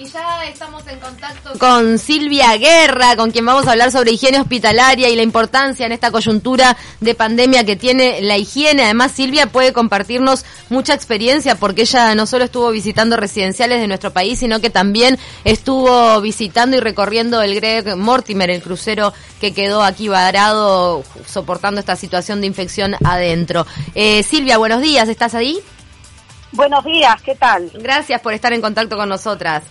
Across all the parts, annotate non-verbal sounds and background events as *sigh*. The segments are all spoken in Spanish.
Y ya estamos en contacto con Silvia Guerra, con quien vamos a hablar sobre higiene hospitalaria y la importancia en esta coyuntura de pandemia que tiene la higiene. Además, Silvia puede compartirnos mucha experiencia porque ella no solo estuvo visitando residenciales de nuestro país, sino que también estuvo visitando y recorriendo el Greg Mortimer, el crucero que quedó aquí varado soportando esta situación de infección adentro. Eh, Silvia, buenos días, ¿estás ahí? Buenos días, ¿qué tal? Gracias por estar en contacto con nosotras.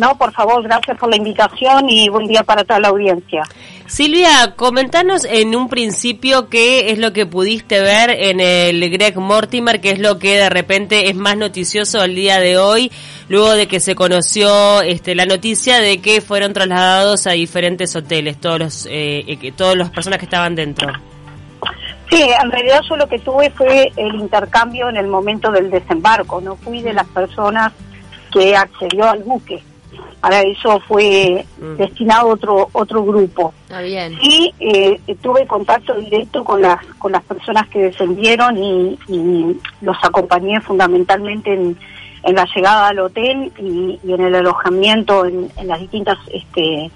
No, por favor, gracias por la invitación y buen día para toda la audiencia. Silvia, comentanos en un principio qué es lo que pudiste ver en el Greg Mortimer, qué es lo que de repente es más noticioso el día de hoy, luego de que se conoció este, la noticia de que fueron trasladados a diferentes hoteles, todos los, eh, todas las personas que estaban dentro. Sí, en realidad yo lo que tuve fue el intercambio en el momento del desembarco, no fui de las personas que accedió al buque para eso fue mm. destinado otro otro grupo. bien. Y eh, tuve contacto directo con las con las personas que descendieron y, los acompañé fundamentalmente en, en, la llegada al hotel y, en el alojamiento en, las distintas este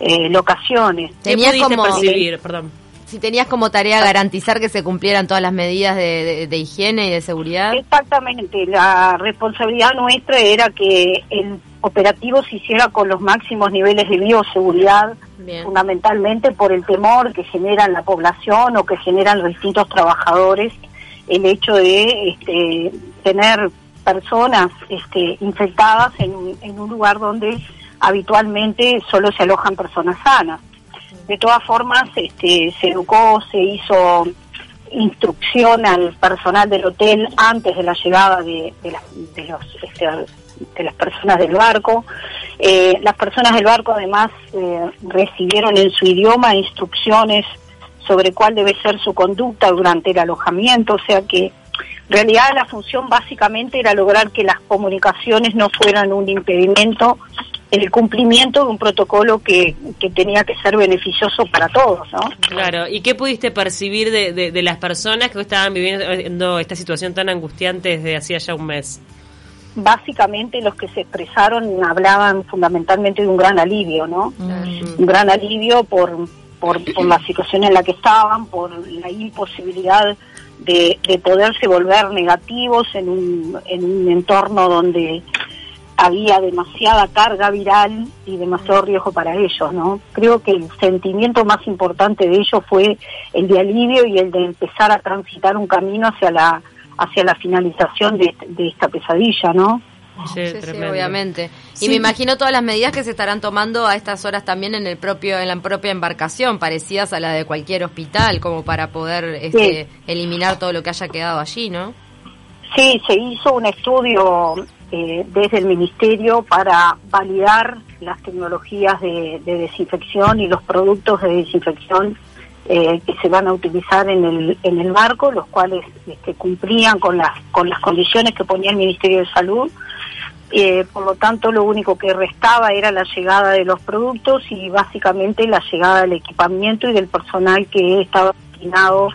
eh, locaciones. Tenías como percibir, perdón. Si tenías como tarea garantizar que se cumplieran todas las medidas de, de higiene y de seguridad. Exactamente, la responsabilidad nuestra era que el operativo se hiciera con los máximos niveles de bioseguridad, fundamentalmente por el temor que generan la población o que generan los distintos trabajadores, el hecho de este, tener personas este, infectadas en, un lugar donde habitualmente solo se alojan personas sanas. De todas formas, este, se educó, se hizo instrucción al personal del hotel antes de la llegada de, de, los este, de las personas del barco. Eh, las personas del barco además eh, recibieron en su idioma instrucciones sobre cuál debe ser su conducta durante el alojamiento, o sea que en realidad la función básicamente era lograr que las comunicaciones no fueran un impedimento en el cumplimiento de un protocolo que, que tenía que ser beneficioso para todos, ¿no? Claro, ¿y qué pudiste percibir de, de, de las personas que estaban viviendo esta situación tan angustiante desde hacía ya un mes? básicamente los que se expresaron hablaban fundamentalmente de un gran alivio, ¿no? Un gran alivio por, por, la situación en la que estaban, por la imposibilidad de, de poderse volver negativos en un, en un entorno donde había demasiada carga viral y demasiado riesgo para ellos, ¿no? Creo que el sentimiento más importante de ellos fue el de alivio y el de empezar a transitar un camino hacia la hacia la finalización de, esta pesadilla, ¿no? Sí, obviamente. Y me imagino todas las medidas que se estarán tomando a estas horas también en el propio en la propia embarcación, parecidas a la de cualquier hospital, como para poder este, eliminar todo lo que haya quedado allí, ¿no? Sí, se hizo un estudio eh, desde el ministerio para validar las tecnologías de desinfección y los productos de desinfección eh, que se van a utilizar en el, en el barco, los cuales este, cumplían con las, con las condiciones que ponía el Ministerio de Salud. Eh, por lo tanto, lo único que restaba era la llegada de los productos y básicamente la llegada del equipamiento y del personal que estaba destinado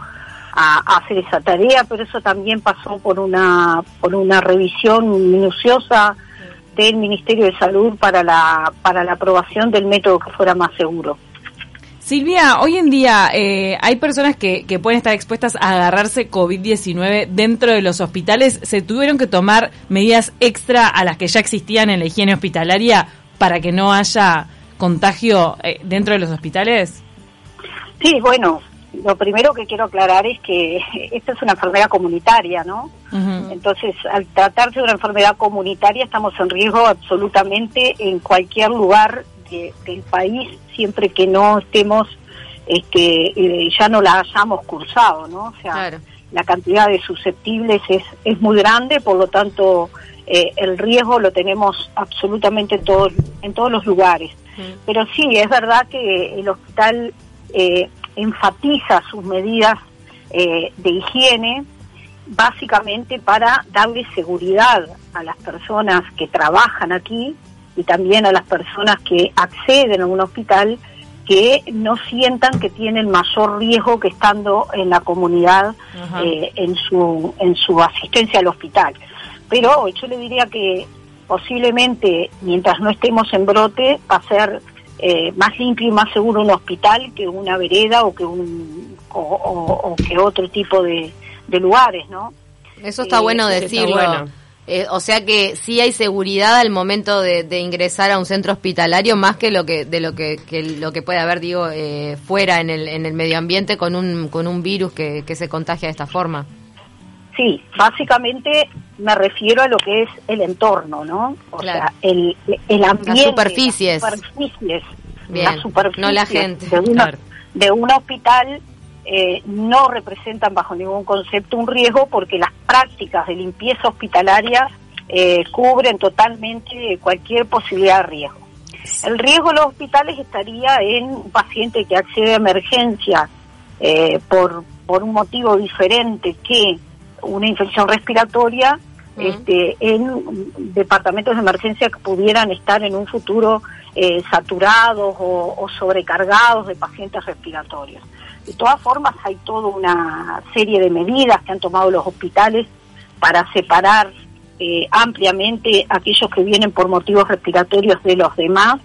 a, hacer esa tarea, pero eso también pasó por una, por una revisión minuciosa del Ministerio de Salud para la, para la aprobación del método que fuera más seguro. Silvia, hoy en día eh, hay personas que, que, pueden estar expuestas a agarrarse COVID-19 dentro de los hospitales. ¿Se tuvieron que tomar medidas extra a las que ya existían en la higiene hospitalaria para que no haya contagio eh, dentro de los hospitales? Sí, bueno, lo primero que quiero aclarar es que *laughs* esta es una enfermedad comunitaria, ¿no? Entonces, al tratarse de una enfermedad comunitaria, estamos en riesgo absolutamente en cualquier lugar del país siempre que no estemos, este, eh, ya no la hayamos cursado, ¿no? O sea, la cantidad de susceptibles es, es muy grande, por lo tanto, eh, el riesgo lo tenemos absolutamente en todos, en todos los lugares. Pero sí, es verdad que el hospital eh, enfatiza sus medidas de higiene, básicamente para darle seguridad a las personas que trabajan aquí y también a las personas que acceden a un hospital que no sientan que tienen mayor riesgo que estando en la comunidad eh, en su en su asistencia al hospital. Pero yo le diría que posiblemente mientras no estemos en brote va a ser eh, más limpio y más seguro un hospital que una vereda o que un o, que otro tipo de, lugares, ¿no? Eso está bueno decirlo. Eh, o sea que sí hay seguridad al momento de, ingresar a un centro hospitalario más que lo que de lo que, lo que puede haber digo eh, fuera en el, en el medio ambiente con un con un virus que, se contagia de esta forma. Sí, básicamente me refiero a lo que es el entorno, ¿no? O sea, el, el ambiente. Las superficies. Las superficies. Bien, no la gente. de un hospital eh, no representan bajo ningún concepto un riesgo porque las prácticas de limpieza hospitalaria eh, cubren totalmente cualquier posibilidad de riesgo. El riesgo de los hospitales estaría en un paciente que accede a emergencia eh, por, por un motivo diferente que una infección respiratoria este, en departamentos de emergencia que pudieran estar en un futuro saturados o sobrecargados de pacientes respiratorios. De todas formas, hay toda una serie de medidas que han tomado los hospitales para separar eh, ampliamente aquellos que vienen por motivos respiratorios de los demás,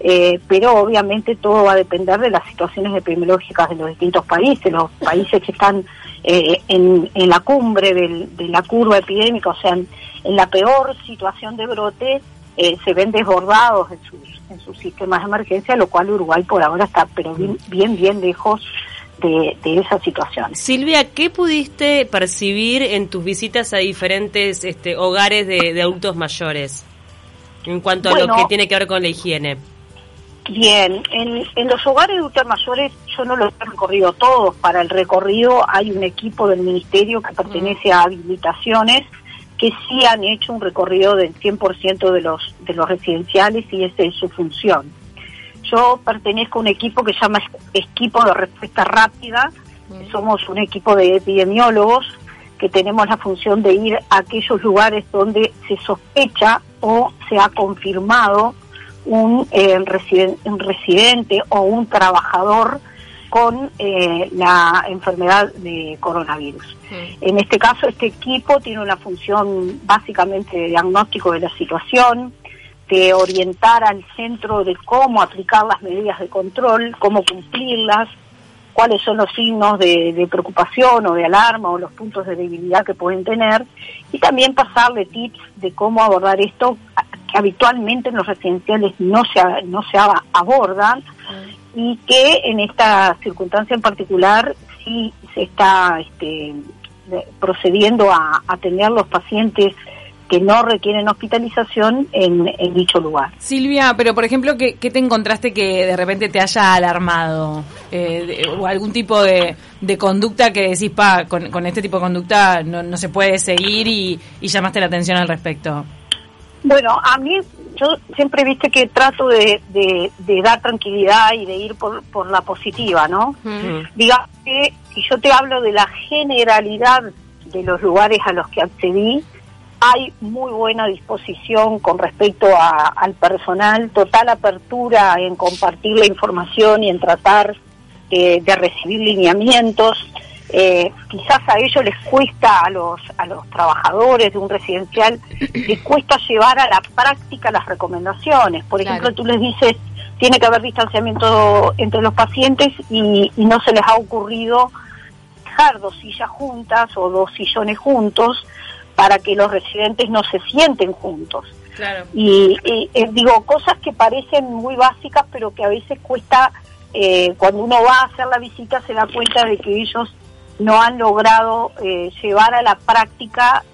eh, pero obviamente todo va a depender de las situaciones epidemiológicas de los distintos países. Los países que están eh, en, la cumbre de la curva epidémica, o sea, en, la peor situación de brote, se ven desbordados en sus, en sus sistemas de emergencia, lo cual Uruguay por ahora está, pero bien, bien, bien lejos de, esa situación. Silvia, ¿qué pudiste percibir en tus visitas a diferentes este, hogares de, adultos mayores en cuanto a lo que tiene que ver con la higiene? Bien, en, los hogares de adultos mayores yo no los he recorrido todos. Para el recorrido hay un equipo del ministerio que pertenece a habilitaciones que sí han hecho un recorrido del 100% de los, de los residenciales y esa es su función. Yo pertenezco a un equipo que se llama Equipo de Respuesta Rápida. Somos un equipo de epidemiólogos que tenemos la función de ir a aquellos lugares donde se sospecha o se ha confirmado un, eh, residente o un trabajador con eh, la enfermedad de coronavirus. En este caso, este equipo tiene una función básicamente de diagnóstico de la situación, de orientar al centro de cómo aplicar las medidas de control, cómo cumplirlas, cuáles son los signos de, preocupación o de alarma o los puntos de debilidad que pueden tener y también pasarle tips de cómo abordar esto que habitualmente en los residenciales no se, no se abordan y que en esta circunstancia en particular sí se está este, procediendo a atender los pacientes que no requieren hospitalización en, dicho lugar. Silvia, pero por ejemplo, ¿qué, te encontraste que de repente te haya alarmado? Eh, ¿O algún tipo de, conducta que decís, pa, con, este tipo de conducta no, se puede seguir y, llamaste la atención al respecto? Bueno, a mí yo siempre viste que trato de, dar tranquilidad y de ir por, por la positiva, ¿no? Digamos que si yo te hablo de la generalidad de los lugares a los que accedí, hay muy buena disposición con respecto al personal, total apertura en compartir la información y en tratar eh, de recibir lineamientos. Eh, quizás a ellos les cuesta, a los, a los trabajadores de un residencial, *clears throat* les cuesta llevar a la práctica las recomendaciones. Por ejemplo, tú les dices, tiene que haber distanciamiento entre los pacientes y, y no se les ha ocurrido dejar dos sillas juntas o dos sillones juntos para que los residentes no se sienten juntos. Y, eh, digo, cosas que parecen muy básicas, pero que a veces cuesta, eh, cuando uno va a hacer la visita, se da cuenta de que ellos no han logrado eh, llevar a la práctica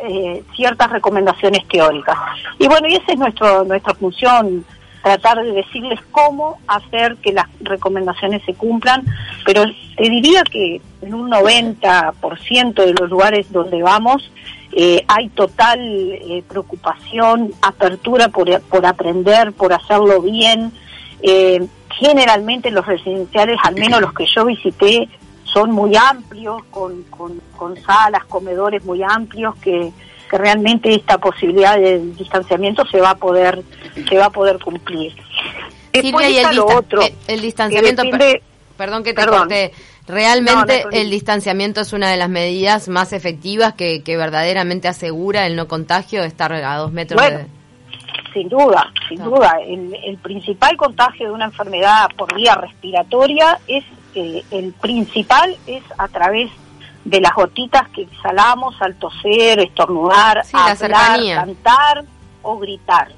ciertas recomendaciones teóricas. Y bueno, y esa es nuestra función, tratar de decirles cómo hacer que las recomendaciones se cumplan, pero te diría que en un 90% de los lugares donde vamos, eh, hay total eh, preocupación, apertura por, aprender, por hacerlo bien. Eh, generalmente los residenciales, al menos los que yo visité, son muy amplios, con, con, salas, comedores muy amplios, que, realmente esta posibilidad de distanciamiento se va a poder, se va a poder cumplir. Silvia, y el, otro, el, distanciamiento, perdón que te corté, Realmente el distanciamiento es una de las medidas más efectivas que, verdaderamente asegura el no contagio, de estar a dos metros de... sin duda, sin duda. El, principal contagio de una enfermedad por vía respiratoria es, eh, el principal es a través de las gotitas que exhalamos al toser, estornudar, hablar, cantar o gritar.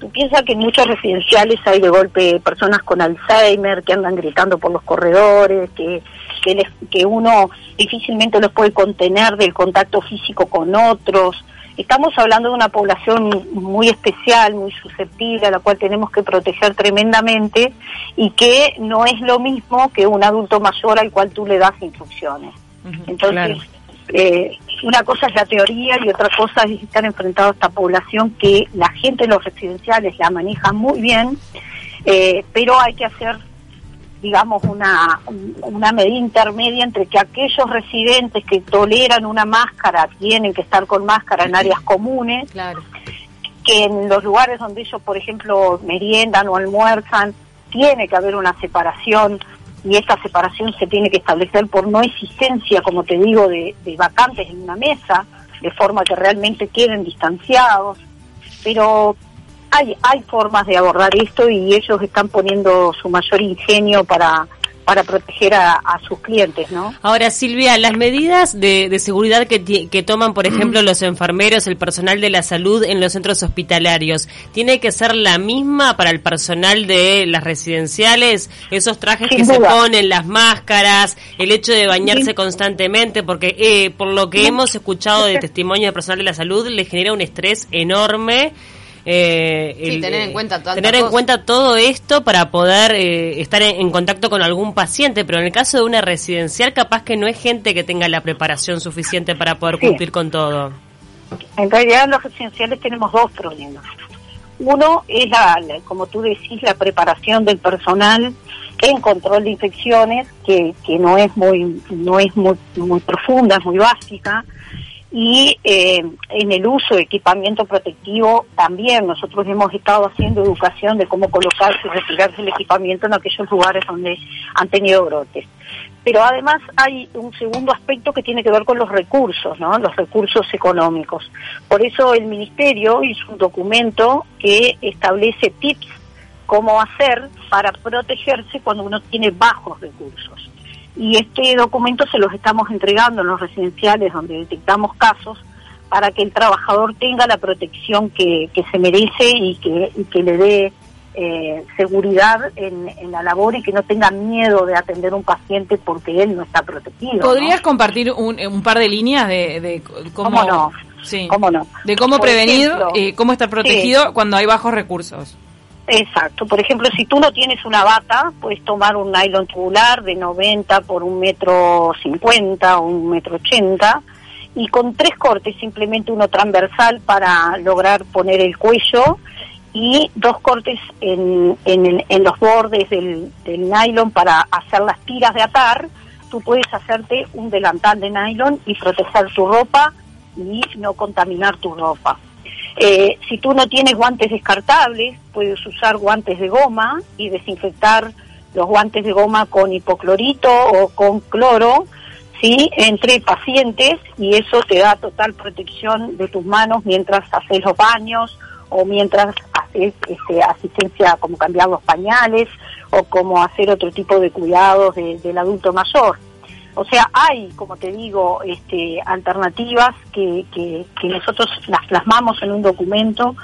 Tú piensas que en muchos residenciales hay de golpe personas con Alzheimer que andan gritando por los corredores, que, que, que uno difícilmente los puede contener del contacto físico con otros. Estamos hablando de una población muy especial, muy susceptible, a la cual tenemos que proteger tremendamente y que no es lo mismo que un adulto mayor al cual tú le das instrucciones. Entonces, eh, una cosa es la teoría y otra cosa es estar enfrentado a esta población que la gente en los residenciales la maneja muy bien, eh, pero hay que hacer digamos, una, una medida intermedia entre que aquellos residentes que toleran una máscara tienen que estar con máscara en áreas comunes, que en los lugares donde ellos, por ejemplo, meriendan o almuerzan, tiene que haber una separación y esta separación se tiene que establecer por no existencia, como te digo, de, de vacantes en una mesa, de forma que realmente queden distanciados. Pero hay, hay formas de abordar esto y ellos están poniendo su mayor ingenio para, para proteger a, sus clientes, ¿no? Ahora, Silvia, las medidas de, seguridad que, que, toman, por ejemplo, los enfermeros, el personal de la salud en los centros hospitalarios, ¿tiene que ser la misma para el personal de las residenciales? Esos trajes que se ponen, las máscaras, el hecho de bañarse constantemente, porque eh, por lo que hemos escuchado de testimonio del personal de la salud, le genera un estrés enorme eh, tener en cuenta tener en cuenta todo esto para poder eh, estar en, contacto con algún paciente, pero en el caso de una residencial capaz que no es gente que tenga la preparación suficiente para poder cumplir con todo. En realidad los residenciales tenemos dos problemas. Uno es la, como tú decís, la preparación del personal en control de infecciones, que, que no es muy, no es muy, muy profunda, es muy básica y eh, en el uso de equipamiento protectivo también nosotros hemos estado haciendo educación de cómo colocarse y retirarse el equipamiento en aquellos lugares donde han tenido brotes. Pero además hay un segundo aspecto que tiene que ver con los recursos, ¿no? Los recursos económicos. Por eso el Ministerio hizo un documento que establece tips cómo hacer para protegerse cuando uno tiene bajos recursos y este documento se los estamos entregando en los residenciales donde detectamos casos para que el trabajador tenga la protección que, se merece y que, que le dé eh, seguridad en, la labor y que no tenga miedo de atender a un paciente porque él no está protegido. ¿Podrías compartir un, un, par de líneas de, cómo, no? Sí, ¿Cómo no? De cómo prevenir, y cómo estar protegido cuando hay bajos recursos. Exacto. Por ejemplo, si tú no tienes una bata, puedes tomar un nylon tubular de 90 por un metro 50 o un metro 80 y con tres cortes, simplemente uno transversal para lograr poner el cuello y dos cortes en, en, los bordes del, del nylon para hacer las tiras de atar. Tú puedes hacerte un delantal de nylon y proteger tu ropa y no contaminar tu ropa. Eh, si tú no tienes guantes descartables, puedes usar guantes de goma y desinfectar los guantes de goma con hipoclorito o con cloro, ¿sí? Entre pacientes y eso te da total protección de tus manos mientras haces los baños o mientras haces este, asistencia como cambiar los pañales o como hacer otro tipo de cuidados del adulto mayor. O sea, hay, como te digo, este, alternativas que, que, nosotros las plasmamos en un documento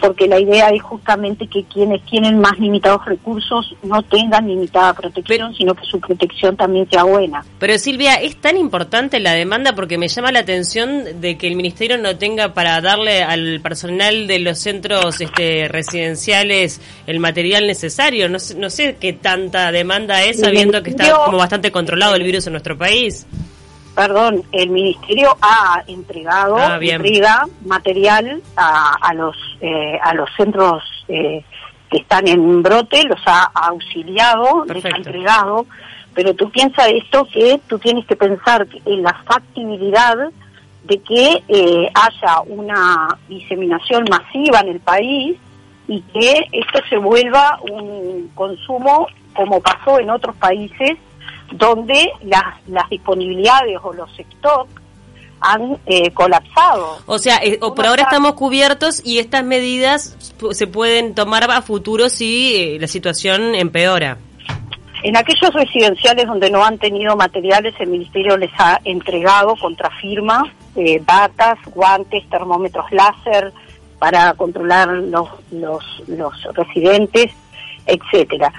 porque la idea es justamente que quienes tienen más limitados recursos no tengan limitada protección, sino que su protección también sea buena. Pero Silvia, es tan importante la demanda porque me llama la atención de que el Ministerio no tenga para darle al personal de los centros este, residenciales el material necesario. No, no sé qué tanta demanda es sabiendo que está como bastante controlado el virus en nuestro país. Perdón, el ministerio ha entregado ah, material a, los eh, a los centros eh, que están en brote, los ha auxiliado, les ha entregado, pero tú piensas esto que tú tienes que pensar en la factibilidad de que eh, haya una diseminación masiva en el país y que esto se vuelva un consumo como pasó en otros países donde las, las disponibilidades o los stocks han eh, colapsado. O sea, eh, por ahora estamos cubiertos y estas medidas se pueden tomar a futuro si eh, la situación empeora. En aquellos residenciales donde no han tenido materiales, el Ministerio les ha entregado contra firma batas, guantes, termómetros láser para controlar los, los, los residentes, etcétera.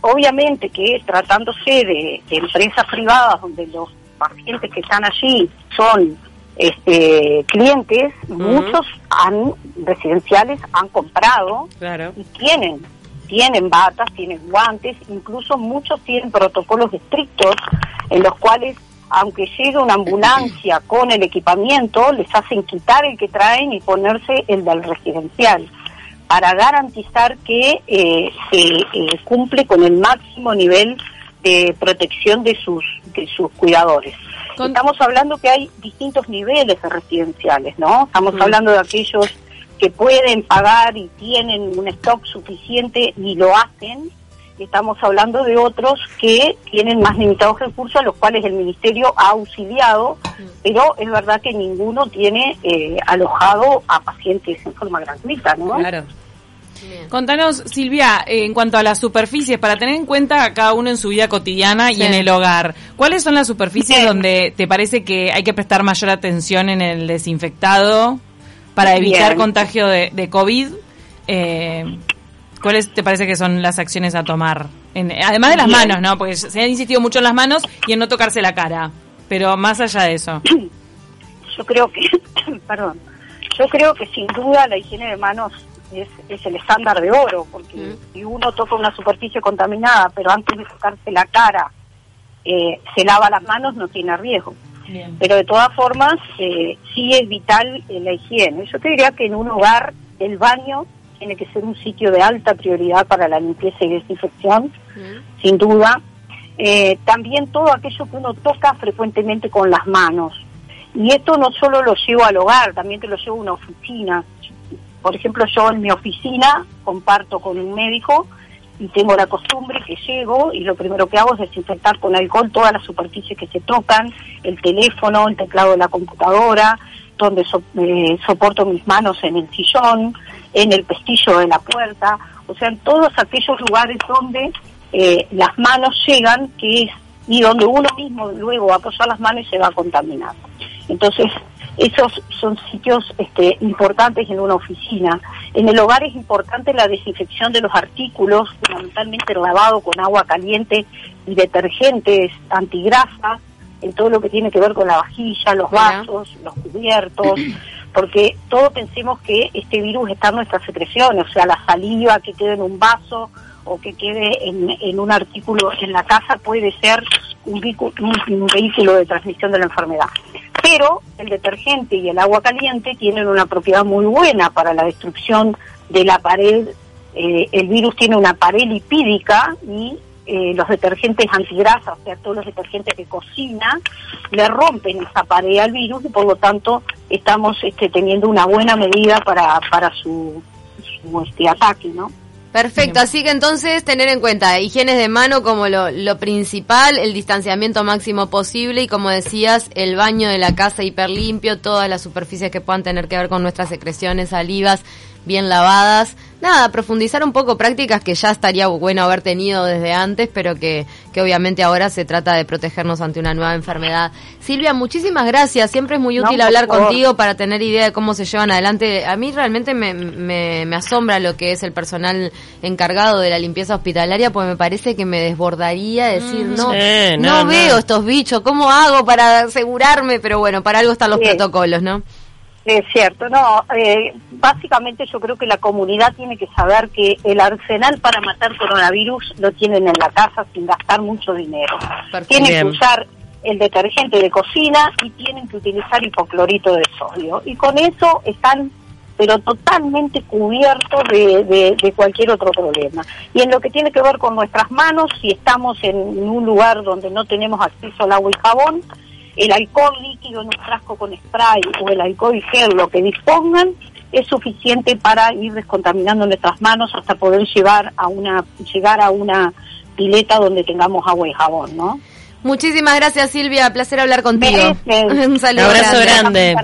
Obviamente que tratándose de empresas privadas donde los pacientes que están allí son este, clientes, muchos han residenciales han comprado y tienen tienen batas, tienen guantes, incluso muchos tienen protocolos estrictos en los cuales aunque llegue una ambulancia con el equipamiento, les hacen quitar el que traen y ponerse el del residencial para garantizar que eh, se eh, cumple con el máximo nivel de protección de sus, de sus cuidadores. Estamos hablando que hay distintos niveles de residenciales, ¿no? Estamos hablando de aquellos que pueden pagar y tienen un stock suficiente y lo hacen. Estamos hablando de otros que tienen más limitados recursos, a los cuales el Ministerio ha auxiliado, pero es verdad que ninguno tiene eh, alojado a pacientes en forma gratuita, ¿no? Claro. Contanos, Silvia, en cuanto a las superficies, para tener en cuenta cada uno en su vida cotidiana y en el hogar, ¿cuáles son las superficies donde te parece que hay que prestar mayor atención en el desinfectado para evitar contagio de, COVID? Eh, ¿Cuáles te parece que son las acciones a tomar? además de las manos, ¿no? Porque se ha insistido mucho en las manos y en no tocarse la cara. Pero más allá de eso. Yo creo que, *coughs* perdón, yo creo que sin duda la higiene de manos es, es el estándar de oro, porque mm. si uno toca una superficie contaminada, pero antes de tocarse la cara eh, se lava las manos, no tiene riesgo. Pero de todas formas, eh, sí es vital eh, la higiene. Yo te diría que en un hogar el baño tiene que ser un sitio de alta prioridad para la limpieza y desinfección, mm. sin duda. también todo aquello que uno toca frecuentemente con las manos. Y esto no solo lo llevo al hogar, también te lo llevo a una oficina. Por ejemplo, yo en mi oficina comparto con un médico y tengo la costumbre que llego y lo primero que hago es desinfectar con alcohol todas las superficies que se tocan, el teléfono, el teclado de la computadora, donde eh, soporto mis manos en el sillón, en el pestillo de la puerta, o sea, en todos aquellos lugares donde eh, las manos llegan, que es y donde uno mismo luego apoya las manos y se va a contaminar. Entonces, esos son sitios este, importantes en una oficina. En el hogar es importante la desinfección de los artículos, fundamentalmente lavado con agua caliente y detergentes antigrasa, en todo lo que tiene que ver con la vajilla, los vasos, los cubiertos, porque todos pensemos que este virus está en nuestras secreciones, o sea, la saliva que quede en un vaso o que quede en, en un artículo en la casa puede ser un, un, vehículo de transmisión de la enfermedad. Pero el detergente y el agua caliente tienen una propiedad muy buena para la destrucción de la pared. Eh, el virus tiene una pared lipídica y eh, los detergentes antigrasa, o sea, todos los detergentes que cocina, le rompen esa pared al virus y por lo tanto estamos este, teniendo una buena medida para, para su, su este, ataque, ¿no? Perfecto, así que entonces tener en cuenta higienes de mano como lo, lo, principal, el distanciamiento máximo posible y como decías, el baño de la casa hiper limpio, todas las superficies que puedan tener que ver con nuestras secreciones, salivas, bien lavadas. Nada, profundizar un poco prácticas que ya estaría bueno haber tenido desde antes, pero que, que obviamente ahora se trata de protegernos ante una nueva enfermedad. Silvia, muchísimas gracias. Siempre es muy útil hablar contigo para tener idea de cómo se llevan adelante. A mí realmente me, me, me asombra lo que es el personal encargado de la limpieza hospitalaria, porque me parece que me desbordaría decir, mm, no, no, veo estos bichos, ¿cómo hago para asegurarme? Pero bueno, para algo están los protocolos, ¿no? Es cierto, no, eh, básicamente yo creo que la comunidad tiene que saber que el arsenal para matar coronavirus lo tienen en la casa sin gastar mucho dinero. Tienen que usar el detergente de cocina y tienen que utilizar hipoclorito de sodio. Y con eso están pero totalmente cubiertos de, de, cualquier otro problema. Y en lo que tiene que ver con nuestras manos, si estamos en un lugar donde no tenemos acceso al agua y jabón, el alcohol líquido en un frasco con spray o el alcohol gel, lo que dispongan, es suficiente para ir descontaminando nuestras manos hasta poder llevar a una, llegar a una pileta donde tengamos agua y jabón, ¿no? Muchísimas gracias Silvia, placer hablar contigo. *laughs* Un saludo. abrazo grande.